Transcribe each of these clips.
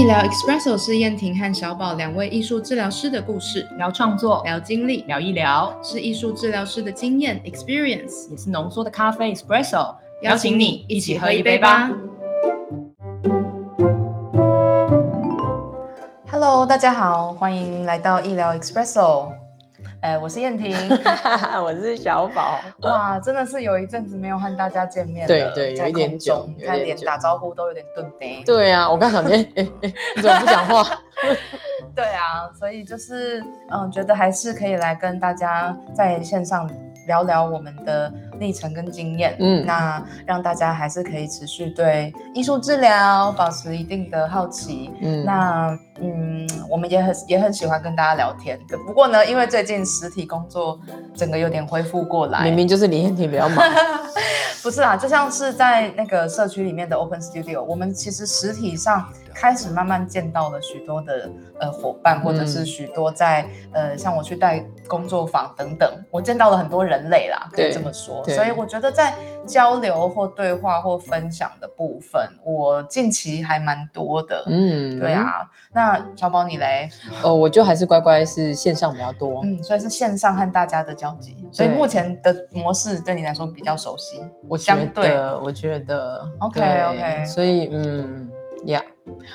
医疗 Espresso 是燕婷和小宝两位艺术治疗师的故事，聊创作，聊经历，聊一聊，是艺术治疗师的经验 experience，也是浓缩的咖啡 espresso。邀请你一起喝一杯吧。Hello，大家好，欢迎来到医疗 Espresso。哎，我是燕婷，我是小宝。哇，真的是有一阵子没有和大家见面了，对对，有一点久，看连打招呼都有点顿呆。对啊，我刚想，哎哎哎，你怎么不讲话？对啊，所以就是嗯，觉得还是可以来跟大家在线上聊聊我们的历程跟经验。嗯，那让大家还是可以持续对艺术治疗保持一定的好奇。嗯，那。嗯，我们也很也很喜欢跟大家聊天。不过呢，因为最近实体工作整个有点恢复过来，明明就是李彦廷比较忙。不是啊，就像是在那个社区里面的 Open Studio，我们其实实体上开始慢慢见到了许多的呃伙伴，或者是许多在呃像我去带工作坊等等，我见到了很多人类啦，可以这么说。所以我觉得在交流或对话或分享的部分，我近期还蛮多的。嗯，对啊，那。小宝你嘞？哦，我就还是乖乖是线上比较多，嗯，所以是线上和大家的交集，所以目前的模式对你来说比较熟悉。我相对，我觉得，OK OK，所以嗯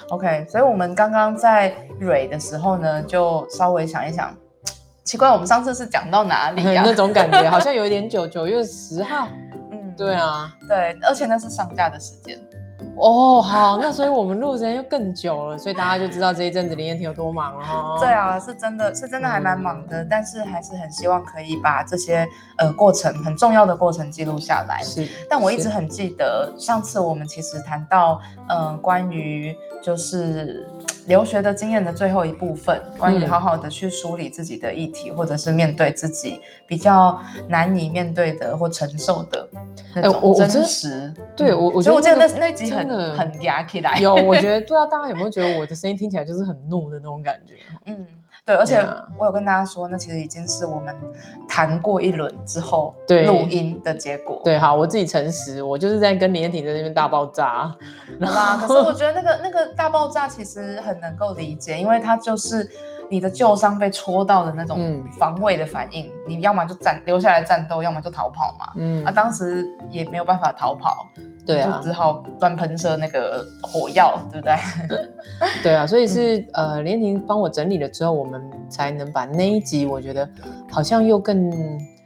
，Yeah，OK，所以我们刚刚在蕊的时候呢，就稍微想一想，奇怪，我们上次是讲到哪里呀？那种感觉好像有一点久，九月十号，嗯，对啊，对，而且那是上架的时间。哦，好，那所以我们录时间又更久了，所以大家就知道这一阵子林彦廷有多忙了哈。对啊，是真的是真的还蛮忙的，但是还是很希望可以把这些呃过程很重要的过程记录下来。是，但我一直很记得上次我们其实谈到嗯关于就是。留学的经验的最后一部分，关于好好的去梳理自己的议题，或者是面对自己比较难以面对的或承受的那种真实。对我，我觉得我记得那那集很很压起来。有，我觉得不知道大家有没有觉得我的声音听起来就是很怒的那种感觉。嗯。对，而且我有跟大家说，那其实已经是我们谈过一轮之后录音的结果。对，好，我自己诚实，我就是在跟李彦廷在那边大爆炸。好吧，可是我觉得那个那个大爆炸其实很能够理解，因为它就是你的旧伤被戳到的那种防卫的反应，你要么就战留下来战斗，要么就逃跑嘛。嗯，啊，当时也没有办法逃跑。对啊，只好乱喷射那个火药，对不对？对啊，所以是呃，连婷帮我整理了之后，我们才能把那一集，我觉得好像又更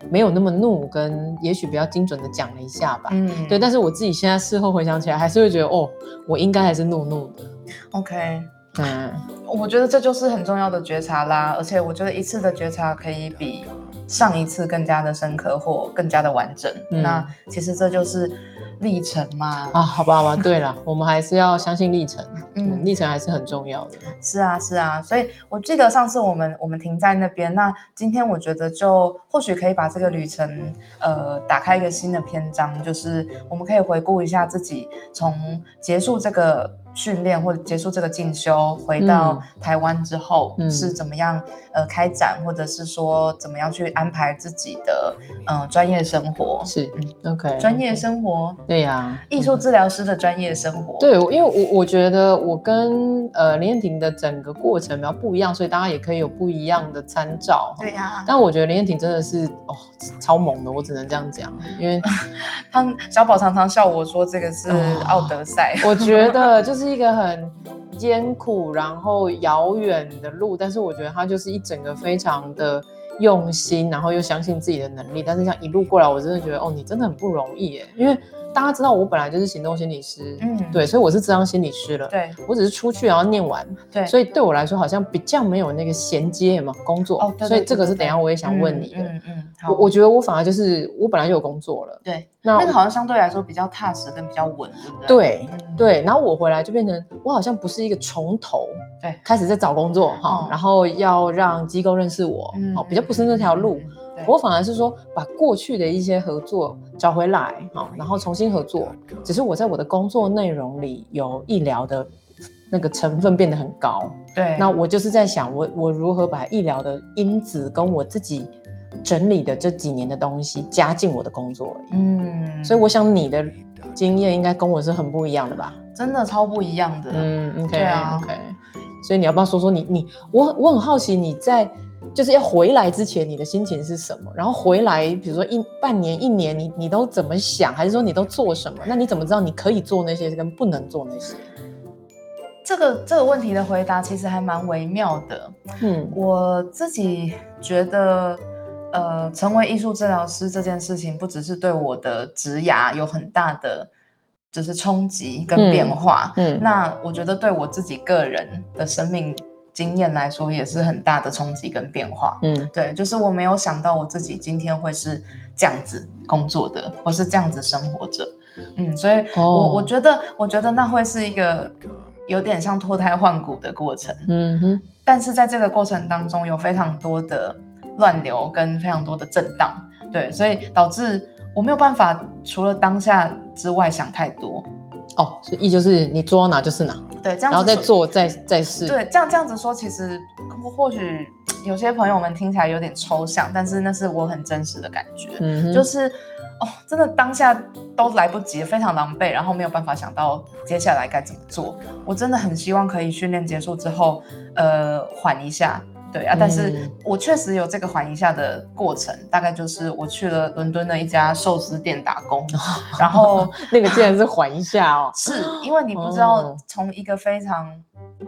没有那么怒，跟也许比较精准的讲了一下吧。嗯，对。但是我自己现在事后回想起来，还是会觉得哦，我应该还是怒怒的。OK，嗯，我觉得这就是很重要的觉察啦，而且我觉得一次的觉察可以比上一次更加的深刻或更加的完整。那其实这就是。历程嘛啊，好吧，好吧，对了，我们还是要相信历程，嗯，历程还是很重要的。是啊，是啊，所以我记得上次我们我们停在那边，那今天我觉得就或许可以把这个旅程呃打开一个新的篇章，就是我们可以回顾一下自己从结束这个。训练或者结束这个进修，回到台湾之后是怎么样呃开展，或者是说怎么样去安排自己的嗯专业生活？是，OK，专业生活，对呀，艺术治疗师的专业生活。对，因为我我觉得我跟呃林燕婷的整个过程比较不一样，所以大家也可以有不一样的参照。对呀，但我觉得林燕婷真的是哦超猛的，我只能这样讲，因为 他小宝常常笑我说这个是奥德赛，我觉得就是。是一个很艰苦，然后遥远的路，但是我觉得他就是一整个非常的用心，然后又相信自己的能力。但是像一路过来，我真的觉得哦，你真的很不容易耶，因为。大家知道我本来就是行动心理师，嗯，对，所以我是智商心理师了。对，我只是出去然后念完，对，所以对我来说好像比较没有那个衔接嘛，工作。哦，所以这个是等下我也想问你的。嗯嗯，我我觉得我反而就是我本来就有工作了。对，那那个好像相对来说比较踏实跟比较稳，对不对？对对，然后我回来就变成我好像不是一个从头对开始在找工作哈，然后要让机构认识我，哦，比较不是那条路。我反而是说，把过去的一些合作找回来，好，然后重新合作。只是我在我的工作内容里有医疗的那个成分变得很高。对，那我就是在想，我我如何把医疗的因子跟我自己整理的这几年的东西加进我的工作。嗯，所以我想你的。经验应该跟我是很不一样的吧？真的超不一样的。嗯，OK 对啊 OK，所以你要不要说说你你我我很好奇你在就是要回来之前你的心情是什么？然后回来比如说一半年一年你你都怎么想？还是说你都做什么？那你怎么知道你可以做那些跟不能做那些？这个这个问题的回答其实还蛮微妙的。嗯我自己觉得，呃，成为艺术治疗师这件事情，不只是对我的职涯有很大的就是冲击跟变化，嗯那我觉得对我自己个人的生命经验来说，也是很大的冲击跟变化。嗯对，就是我没有想到我自己今天会是这样子工作的，或是这样子生活着。嗯，所以我、哦我觉得，我觉得那会是一个有点像脱胎换骨的过程。嗯哼但是在这个过程当中，有非常多的乱流跟非常多的震荡，对，所以导致我没有办法除了当下之外想太多。哦，所以意就是你做到哪就是哪，对，这样子然后再做再再试。对，这样这样子说，其实或或许有些朋友们听起来有点抽象，但是那是我很真实的感觉。嗯哼，就是哦，真的当下都来不及，非常狼狈，然后没有办法想到接下来该怎么做。我真的很希望可以训练结束之后，呃，缓一下。对啊，但是嗯我确实有这个缓一下的过程，大概就是我去了伦敦的一家寿司店打工，然后那个竟然是缓一下哦。是因为你不知道哦从一个非常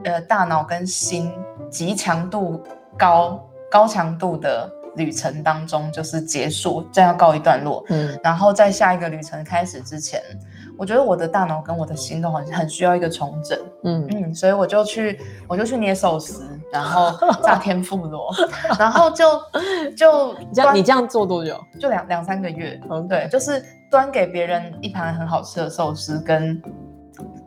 呃大脑跟心极强度高高强度的旅程当中，就是结束，这样告一段落。嗯然后在下一个旅程开始之前，我觉得我的大脑跟我的心都很很需要一个重整。嗯嗯，所以我就去我就去捏寿司，然后 炸天妇罗，然后就就你这样你这样做多久？就两两三个月。嗯对，就是端给别人一盘很好吃的寿司，跟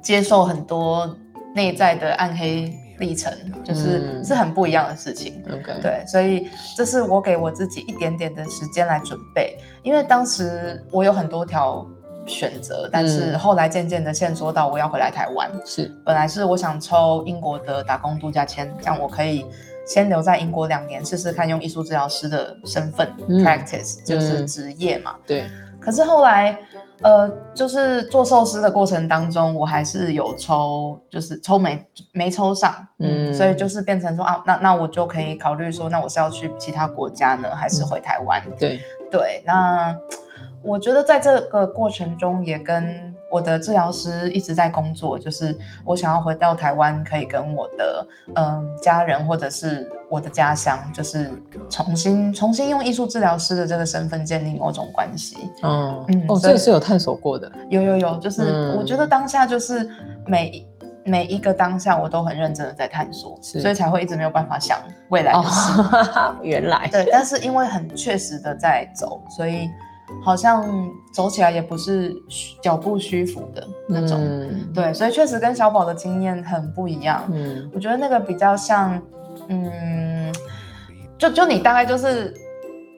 接受很多内在的暗黑历程，就是、嗯是很不一样的事情。，OK，，对，所以这是我给我自己一点点的时间来准备，因为当时我有很多条选择，但是嗯。后来渐渐的线索到我要回来台湾。是，本来是我想抽英国的打工度假签，这样我可以先留在英国两年，试试看用艺术治疗师的身份、嗯。practice，就是嗯职业嘛。对，可是后来，呃，就是做寿司的过程当中，我还是有抽，就是抽没没抽上，嗯，嗯所以就是变成说啊，那那我就可以考虑说，那我是要去其他国家呢，还是回台湾？对，对，那我觉得在这个过程中，也跟我的治疗师一直在工作，就是我想要回到台湾，可以跟我的嗯家人或者是我的家乡，就是重新重新用艺术治疗师的这个身份建立某种关系。嗯哦，嗯所以这个是有探索过的，有有有，就是嗯我觉得当下就是每一每一个当下，我都很认真的在探索，所以才会一直没有办法想未来的事。哦，原来，对，但是因为很确实的在走，所以好像走起来也不是虚脚步虚浮的那种。嗯，对，所以确实跟小宝的经验很不一样。嗯我觉得那个比较像，嗯，就就你大概就是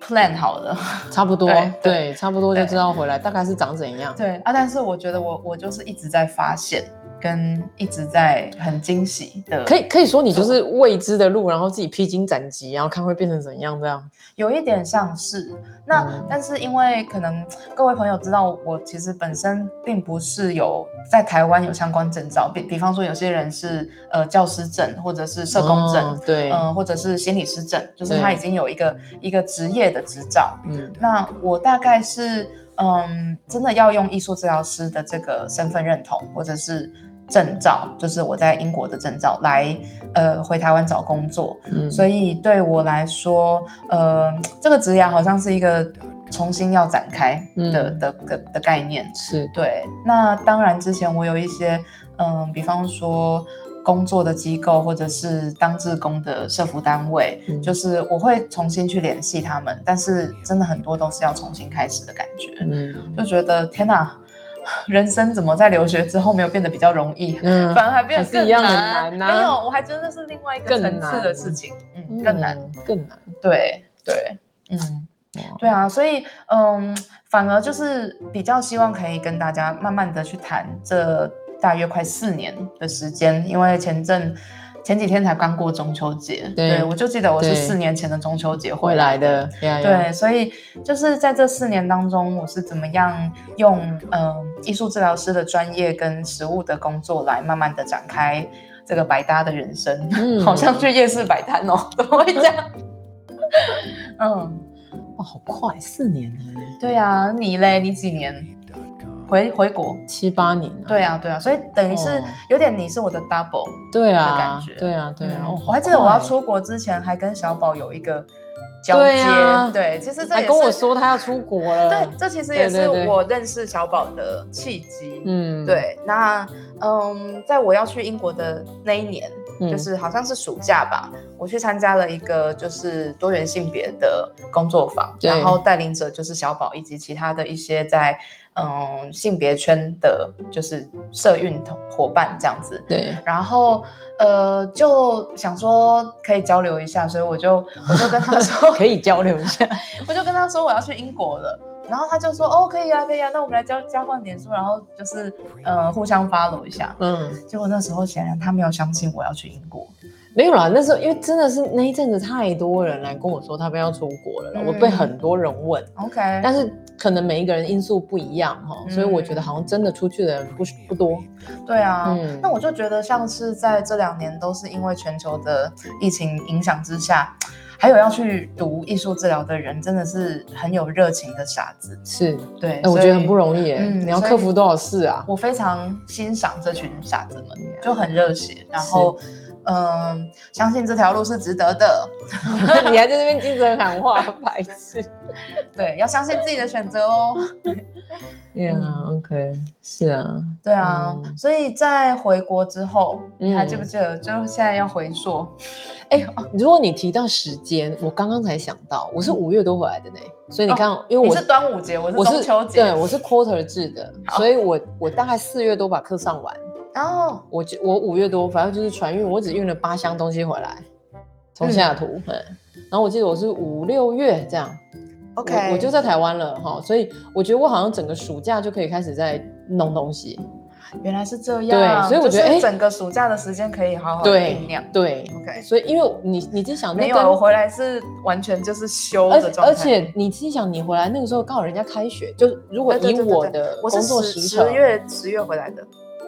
plan 好了。差不多对，对，差不多就知道回来大概是长怎样。对啊，但是我觉得我我就是一直在发现，跟一直在很惊喜的，可以可以说你就是未知的路，然后自己披荆斩棘，然后看会变成怎样这样。有一点像是。那，嗯。但是因为可能各位朋友知道，我其实本身并不是有在台湾有相关证照，比比方说有些人是呃教师证或者是社工证，哦对，嗯、或者是心理师证，就是他已经有一个一个职业的执照。嗯。那我大概是嗯，真的要用艺术治疗师的这个身份认同，或者是证照，就是我在英国的证照来呃回台湾找工作。嗯，所以对我来说，呃，这个职涯好像是一个重新要展开的、嗯。的的的概念。是。对，那当然之前我有一些，嗯，比方说工作的机构或者是当志工的社服单位，嗯。就是我会重新去联系他们，但是真的很多都是要重新开始的感觉，嗯。就觉得天哪，人生怎么在留学之后没有变得比较容易？嗯反而还变得更难难啊没有，我还觉得那是另外一个更层次的事情，嗯，更难。嗯更难。对对，嗯，哇对啊，所以嗯，反而就是比较希望可以跟大家慢慢的去谈这大约快四年的时间，因为前阵前几天才刚过中秋节，对我就记得我是四年前的中秋节回回来来的，对，所以就是在这四年当中，我是怎么样用嗯、呃艺术治疗师的专业跟实务的工作来慢慢的展开这个百搭的人生，嗯好像去夜市摆摊哦，怎么会这样？嗯，哇，好快，四年了，对啊，你嘞？你几年回回国？七八年了。对啊，对啊，所以等于是哦有点你是我的 double 对的感啊觉，对啊，对啊。嗯哦我还记得我要，出国之前还跟小宝有一个交对接，啊对，其实这也是跟我说他要出国了。对，这其实也是我认识小宝的契机。嗯，对，那嗯，在我要去英国的那一年，嗯就是好像是暑假吧，我去参加了一个就是多元性别的工作坊，然后带领者就是小宝以及其他的一些在嗯性别圈的，就是社运同伙伴这样子。对，然后呃，就想说可以交流一下，所以我就我就跟他说，可以交流一下。我就跟他说我要去英国了，然后他就说哦可以啊可以啊，那我们来交交换点数，然后就是呃互相 follow 一下。嗯，结果那时候显然他没有相信我要去英国，没有啦，那时候因为真的是那一阵子太多人来跟我说他们要出国了啦，嗯我被很多人问，OK，但是可能每一个人因素不一样哈，所以我觉得嗯好像真的出去的人不不多。对啊，嗯那我就觉得像是在这两年都是因为全球的疫情影响之下，还有要去读艺术治疗的人，真的是很有热情的傻子。是，对，哎，我觉得很不。容易耶，嗯你要克服多少事啊？我非常欣赏这群傻子们，就很热血，然后嗯、相信这条路是值得的。你还在那边精神喊话，白痴。对，要相信自己的选择哦。对啊，OK，是啊，对啊，嗯所以在回国之后，你还嗯记不记得？就现在要回溯，哎、如果你提到时间，我刚刚才想到，我是五月多回来的呢，所以你看，因为我是端午节，我是我中秋节，对，我是 quarter 制的，所以我我大概四月多把课上完，然后我就我五月多，反正就是船运，我只运了八箱东西回来，从西雅图，嗯，然后我记得我是五六月这样 OK，我我就在台湾了哈，所以我觉得我好像整个暑假就可以开始在弄东西，原来是这样，对所以我觉得哎整个暑假的时间可以好好对酝酿。对 OK 所以因为你你自己想，那没有，我回来是完全就是休而且的状态，而且你自己想，你回来那个时候刚好人家开学，就是如果以我的我是工作十十时程，月十月回来的，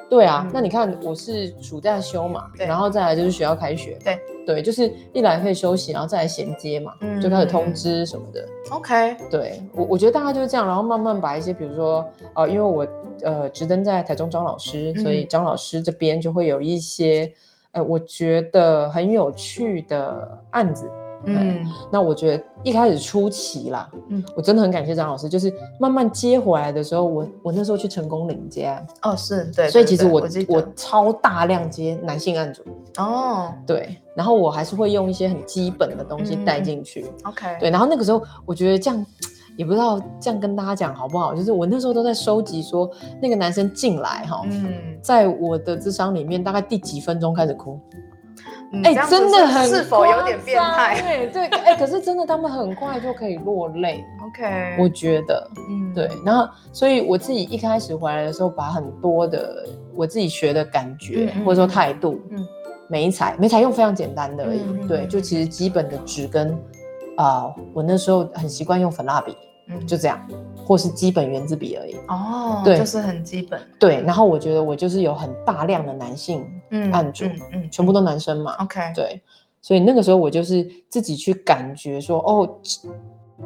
对啊，嗯那你看我是暑假休嘛，对然后再来就是学校开学，对对，就是一来可以休息，然后再来衔接嘛，嗯就开始通知什么的。OK，对我我觉得大概就是这样，然后慢慢把一些比如说呃，因为我呃直登在台中张老师，所以嗯张老师这边就会有一些呃我觉得很有趣的案子。嗯。那我觉得一开始初期啦，嗯。嗯，我真的很感谢张老师，就是慢慢接回来的时候，我我那时候去成功领接案，哦是对，所以其实我我超大量接男性案主，哦。对，然后我还是会用一些很基本的东西嗯带进去，OK，对，然后那个时候我觉得这样。也不知道这样跟大家讲好不好，就是我那时候都在收集说那个男生进来哈，嗯，在我的智商里面大概第几分钟开始哭，嗯哎、真的很是否有点变态？对，对，哎、可是真的他们很快就可以落泪？OK，我觉得，嗯。对，然后所以我自己一开始回来的时候，把很多的我自己学的感觉、或者说态度，嗯。嗯，美彩美彩用非常简单的而已，对，就其实基本的纸跟啊、我那时候很习惯用粉蜡笔，嗯。就这样，或是基本圆珠笔而已。哦，对就是很基本，对，然后我觉得我就是有很大量的男性，嗯案主嗯嗯。全部都男生嘛，OK，对，所以那个时候我就是自己去感觉说，哦，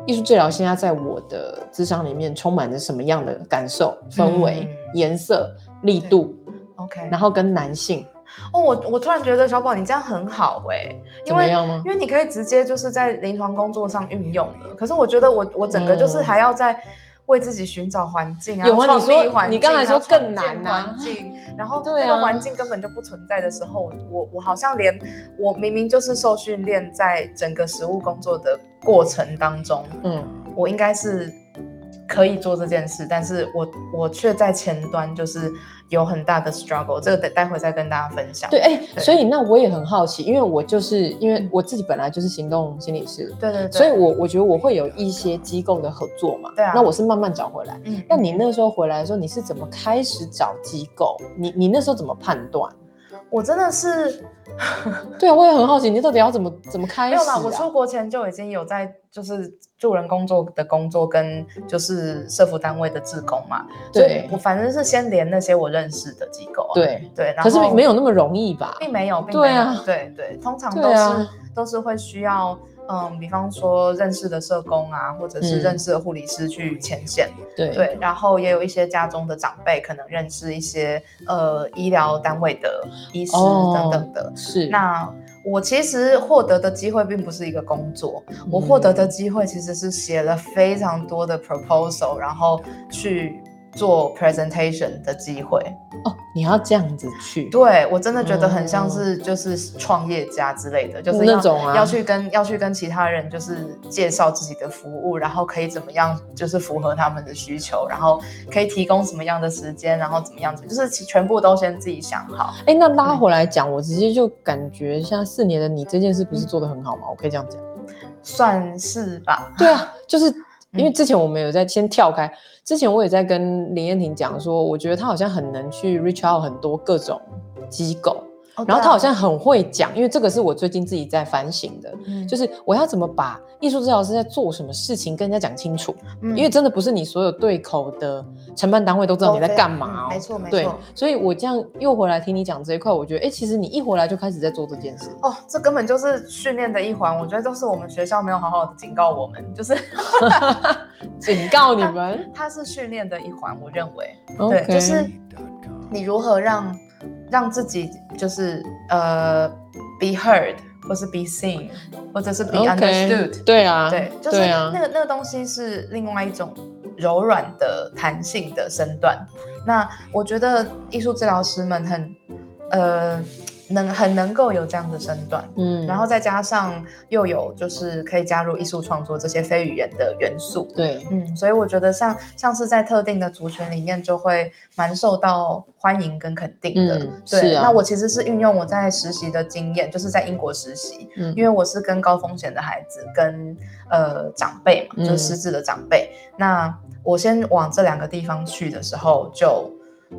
艺术治疗现在在我的智商里面充满着什么样的感受、氛围、嗯。颜色、力度，OK，然后跟男性。哦，我我突然觉得小宝你这样很好哎、因为因？为你可以直接就是在临床工作上运用的。可是我觉得我我整个就是嗯。还要在为自己寻找环境啊，有啊创你说立环境你刚才说更难环境，然后那个环境根本就不存在的时候，我我好像连我明明就是受训练，在整个实务工作的过程当中，嗯，我应该是可以做这件事，但是我我却在前端就是有很大的 struggle，这个待待会再跟大家分享。对，哎、对所以那我也很好奇，因为我就是因为我自己本来就是行动心理师，对对对，所以我我觉得我会有一些机构的合作嘛，对啊那我是慢慢找回来。嗯，那你那时候回来的时候，你是怎么开始找机构？你你那时候怎么判断？我真的是 对啊，我也很好奇，你到底要怎么怎么开始、啊？没有啦，我出国前就已经有在就是助人工作的工作跟就是社服单位的志工嘛，对我反正是先连那些我认识的机构啊，对，对，然可是没有那么容易吧？并没有，并没有，对啊对对，通常都是、啊都是会需要，嗯，比方说认识的社工啊，或者是嗯。认识的护理师去前线，对。对，然后也有一些家中的长辈可能认识一些呃医疗单位的医师哦等等的。是。那我其实获得的机会并不是一个工作，我获得的机会其实是写了非常多的 proposal，然后去做 presentation 的机会。哦，你要这样子去，对我真的觉得很像哦是就是创业家之类的，就是那种啊要去跟要去跟其他人就是介绍自己的服务，然后可以怎么样就是符合他们的需求，然后可以提供什么样的时间，然后怎么样子，就是其全部都先自己想好。哎，那拉回来讲，我直接就感觉像四年的你这件事不是做的很好吗？我可以这样讲。算是吧，对啊，就是因为之前我们有在先跳开，之前我也在跟林燕婷讲说，我觉得她好像很能去 reach out 很多各种机构，哦然后他好像很会讲，因为这个是我最近自己在反省的，嗯。就是我要怎么把艺术治疗师在做什么事情跟人家讲清楚，嗯。因为真的不是你所有对口的承办单位都知道你在干嘛、哦。嗯没错没对错，所以我这样又回来听你讲这一块，我觉得哎、诶其实你一回来就开始在做这件事，哦，这根本就是训练的一环，我觉得都是我们学校没有好好的警告我们，就是警告你们。它是训练的一环，我认为。对，就是你如何让让自己就是呃 be heard，或是 be seen，或者是 be understood。对啊，对，就是那个那个东西是另外一种柔软的弹性的身段。那我觉得艺术治疗师们很呃能很能够有这样的身段，嗯。然后再加上又有就是可以加入艺术创作这些非语言的元素，对，嗯，所以我觉得像像是在特定的族群里面，就会蛮受到欢迎跟肯定的。嗯。对，啊那我其实是运用我在实习的经验，就是在英国实习，嗯。因为我是跟高风险的孩子跟呃长辈嘛，就失智的长辈。那我先往这两个地方去的时候，就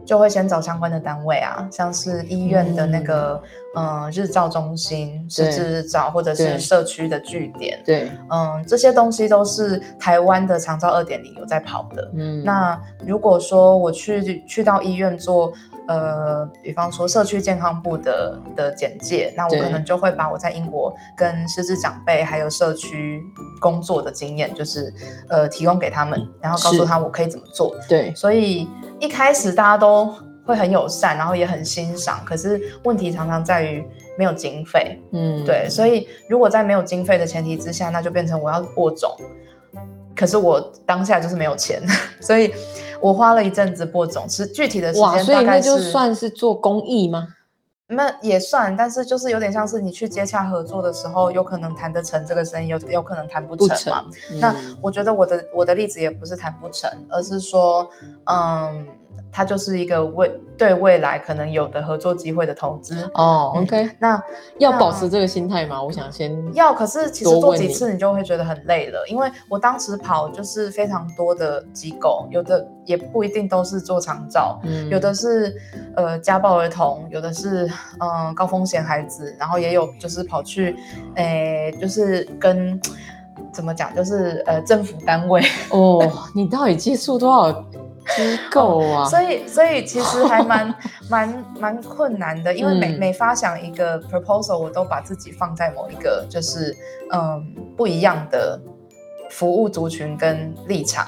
就会先找相关的单位啊，像是医院的那个嗯、呃日照中心、失智日照，或者是社区的据点。对，嗯，这些东西都是台湾的长照二点零有在跑的。嗯，那如果说我去去到医院做，呃，比方说社区健康部的的简介，那我可能就会把我在英国跟失智长辈还有社区工作的经验，就是呃提供给他们，然后告诉他我可以怎么做。对，所以一开始大家都会很友善，然后也很欣赏，可是问题常常在于没有经费。嗯，对，所以如果在没有经费的前提之下，那就变成我要播种，可是我当下就是没有钱，所以我花了一阵子播种，是具体的时哇，间所以那大概就算是做公益吗？那也算，但是就是有点像是你去接洽合作的时候，有可能谈得成这个生意，有有可能谈不不成成嘛。那嗯我觉得我的我的例子也不是谈不成，而是说，嗯，它就是一个未对未来可能有的合作机会的投资。哦嗯，OK，那要保持这个心态吗？我想先要，可是其实做几次你就会觉得很累了，因为我当时跑就是非常多的机构，有的也不一定都是做长照，嗯有的是呃家暴儿童，有的是嗯、呃高风险孩子，然后也有就是跑去，诶、就是跟怎么讲，就是呃政府单位，哦，你到底接触多少机构啊？所以所以其实还蛮 蛮蛮困难的，因为每、嗯每发想一个 proposal，我都把自己放在某一个就是嗯不一样的服务族群跟立场。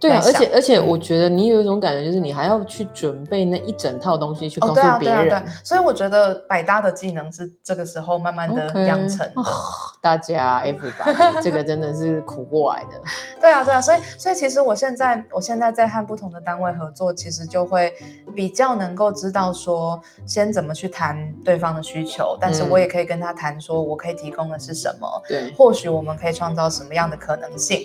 对啊，而且而且，我觉得你有一种感觉，就是你还要去准备那一整套东西去告哦，诉对啊，别对啊，对人啊。，所以我觉得百搭的技能是这个时候慢慢的养成大家 everybody，这个真的是苦过来的。对啊，对啊，所以所以其实我现在我现在在和不同的单位合作，其实就会比较能够知道说，先怎么去谈对方的需求，但是嗯我也可以跟他谈说，我可以提供的是什么，对，或许我们可以创造什么样的可能性。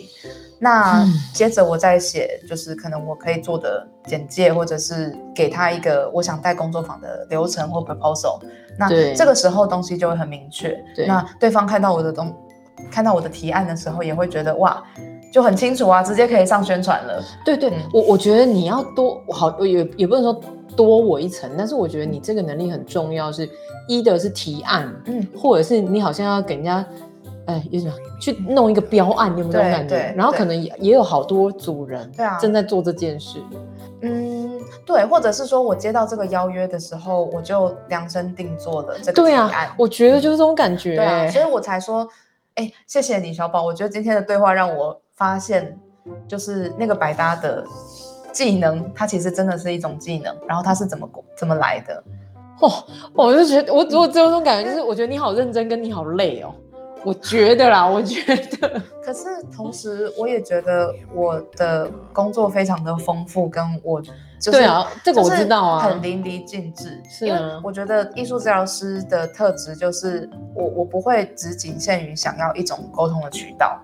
那嗯接着我再写，就是可能我可以做的简介，或者是给他一个我想带工作坊的流程或 proposal。那对这个时候东西就会很明确。对那对方看到我的东，看到我的提案的时候，也会觉得哇，就很清楚啊，直接可以上宣传了。对对，嗯我我觉得你要多好，也也不能说多我一层，但是我觉得你这个能力很重要，是一的是提案，嗯，或者是你好像要给人家，哎，有什么去弄一个标案，你有没有这种感觉？然后可能也也有好多组人正在做这件事，嗯，对，或者是说我接到这个邀约的时候，我就量身定做了这个对提案。啊，我觉得就是这种感觉，对啊，所以我才说，哎，谢谢你，小宝。我觉得今天的对话让我发现，就是那个百搭的技能，它其实真的是一种技能，然后它是怎么怎么来的。哦，我就觉得我我只有这种感觉，就是我觉得你好认真，跟你好累哦。我觉得啦，我觉得，可是同时，我也觉得我的工作非常的丰富，跟我就是对啊这个我知道啊很淋漓尽致。是啊我觉得艺术治疗师的特质就是我我不会只仅限于想要一种沟通的渠道，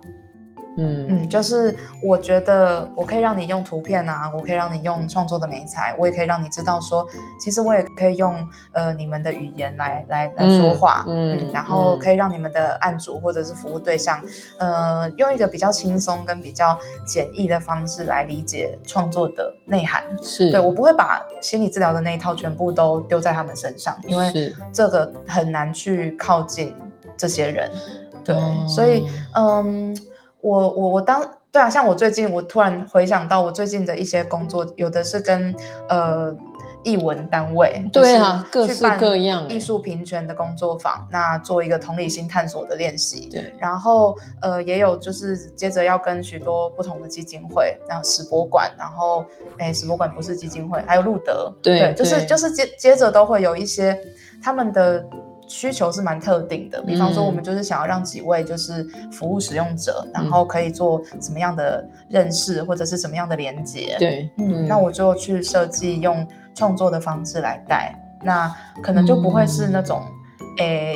嗯。嗯，就是我觉得我可以让你用图片啊，我可以让你用创作的美材，我也可以让你知道说，其实我也可以用呃你们的语言来来来说话，嗯嗯然后嗯。可以让你们的案主或者是服务对象，呃，用一个比较轻松跟比较简易的方式来理解创作的内涵。是，对我不会把心理治疗的那一套全部都丢在他们身上，因为这个很难去靠近这些人。对，哦所以嗯，我我我当对啊，像我最近我突然回想到我最近的一些工作，有的是跟呃。艺文单位对啊各式各样欸艺术平权的工作坊，那做一个同理心探索的练习。对，然后呃，也有就是接着要跟许多不同的基金会，然后史博馆，然后哎，史博馆不是基金会，还有路德，对就是就是接接着都会有一些他们的需求是蛮特定的，比方说嗯。我们就是想要让几位就是服务使用者，然后可以做什么样的认识或者是什么样的连接，对，嗯，那我就去设计用创作的方式来带，那可能就不会是那种，诶、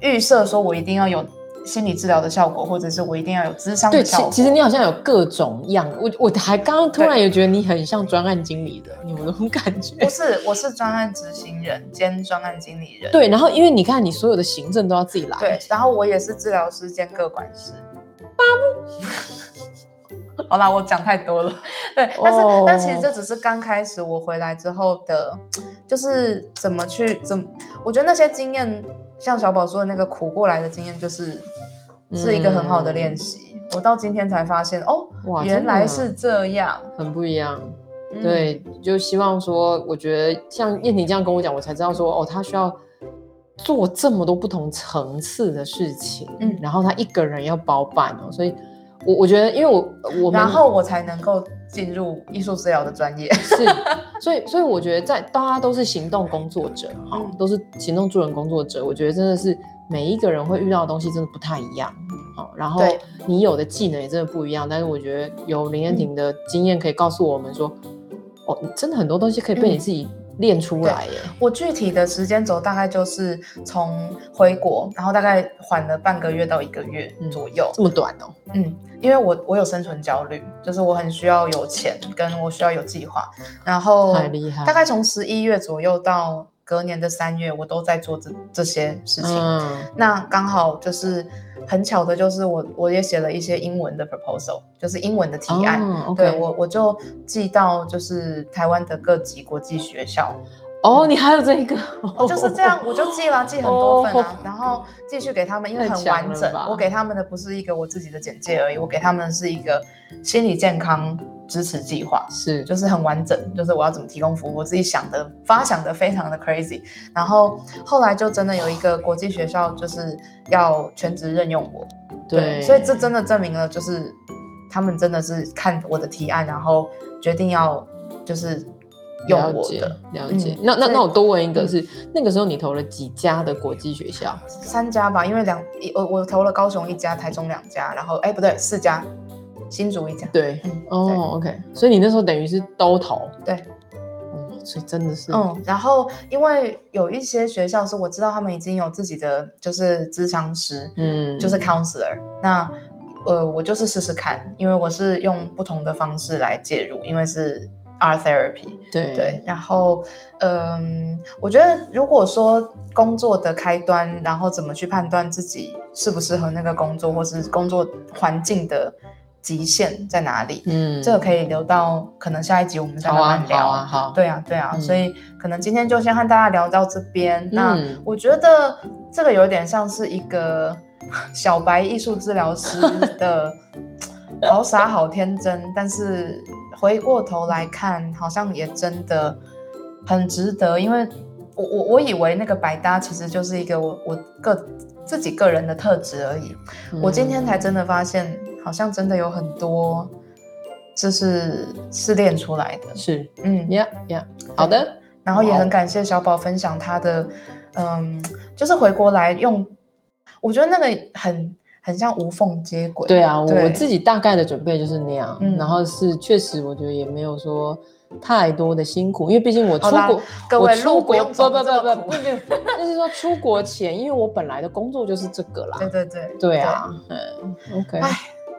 预预设说我一定要有心理治疗的效果，或者是我一定要有智商对，的效果。其其实你好像有各种样，我我还刚刚突然也觉得你很像专案经理的，你有那种感觉不。是，我是专案执行人兼专案经理人。对，然后因为你看，你所有的行政都要自己来，对，然后我也是治疗师兼各管师。好啦，我讲太多了。对，但是、哦但其实这只是刚开始我回来之后的，就是怎么去怎么，我觉得那些经验，像小宝说的那个苦过来的经验，就是是一个很好的练习。我到今天才发现，哦原来是这样。很不一样。嗯，对，就希望说，我觉得像燕婷这样跟我讲，我才知道说，哦，他需要做这么多不同层次的事情，嗯然后他一个人要包办哦，所以我我觉得，因为我我们然后我才能够进入艺术治疗的专业。是，所以所以我觉得在大家都是行动工作者哈、嗯。都是行动助人工作者，我觉得真的是每一个人会遇到的东西真的不太一样，好、然后你有的技能也真的不一样，但是我觉得有林燕婷的经验可以告诉我们说，哦，真的很多东西可以被你嗯。自己练出来耶，我具体的时间轴大概就是从回国，然后大概缓了半个月到一个月嗯左右。这么短哦，嗯，因为我我有生存焦虑，就是我很需要有钱，跟我需要有计划。然后太厉害大概从十一月左右到隔年的三月，我都在做这这些事情。嗯，那刚好就是很巧的，就是我我也写了一些英文的 proposal，就是英文的提案。哦，OK 对我我就寄到就是台湾的各级国际学校，哦，你还有这一个，哦就是这样，我就寄了，寄很多份啊哦，然后继续给他们，因为很完整。我给他们的不是一个我自己的简介而已，我给他们是一个心理健康支持计划，是，就是很完整，就是我要怎么提供服务，我自己想的发想的非常的 crazy。然后后来就真的有一个国际学校就是要全职任用我，对，所以这真的证明了，就是他们真的是看我的提案，然后决定要就是用我的。了解。嗯那那那我多问一个嗯是，那个时候你投了几家的国际学校？三家吧，因为两一我我投了高雄一家，台中两家，然后哎不对四家，新竹一家。对，哦，OK，所以你那时候等于是都投，对，嗯，所以真的是，嗯，然后因为有一些学校是我知道他们已经有自己的就是咨商师，嗯，就是 counselor，那呃我就是试试看，因为我是用不同的方式来介入，因为是 art therapy，对。对，然后嗯，我觉得如果说工作的开端，然后怎么去判断自己适不适合那个工作，或是工作环境的极限在哪里？嗯，这个可以留到可能下一集我们再好啊慢慢聊。好啊好，对啊，对啊，嗯所以可能今天就先和大家聊到这边。那嗯我觉得这个有点像是一个小白艺术治疗师的好傻好天真，但是回过头来看，好像也真的很值得，因为我我我以为那个百搭其实就是一个我我个自己个人的特质而已，我今天才真的发现，好像真的有很多这是是练出来的，是。嗯，呀呀，好的，然后也很感谢小宝分享他的，嗯，就是回国来用，我觉得那个很很像无缝接轨。对啊，我对。我自己大概的准备就是那样，嗯。然后是确实我觉得也没有说太多的辛苦，因为毕竟我出国，各位我出国路不不不不 就是说出国前，因为我本来的工作就是这个啦，对对对对啊，嗯，OK。哎，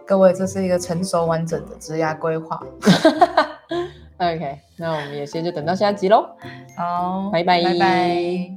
各位，这是一个成熟完整的职涯规划。OK，那我们也先就等到下集喽。好，拜拜拜拜。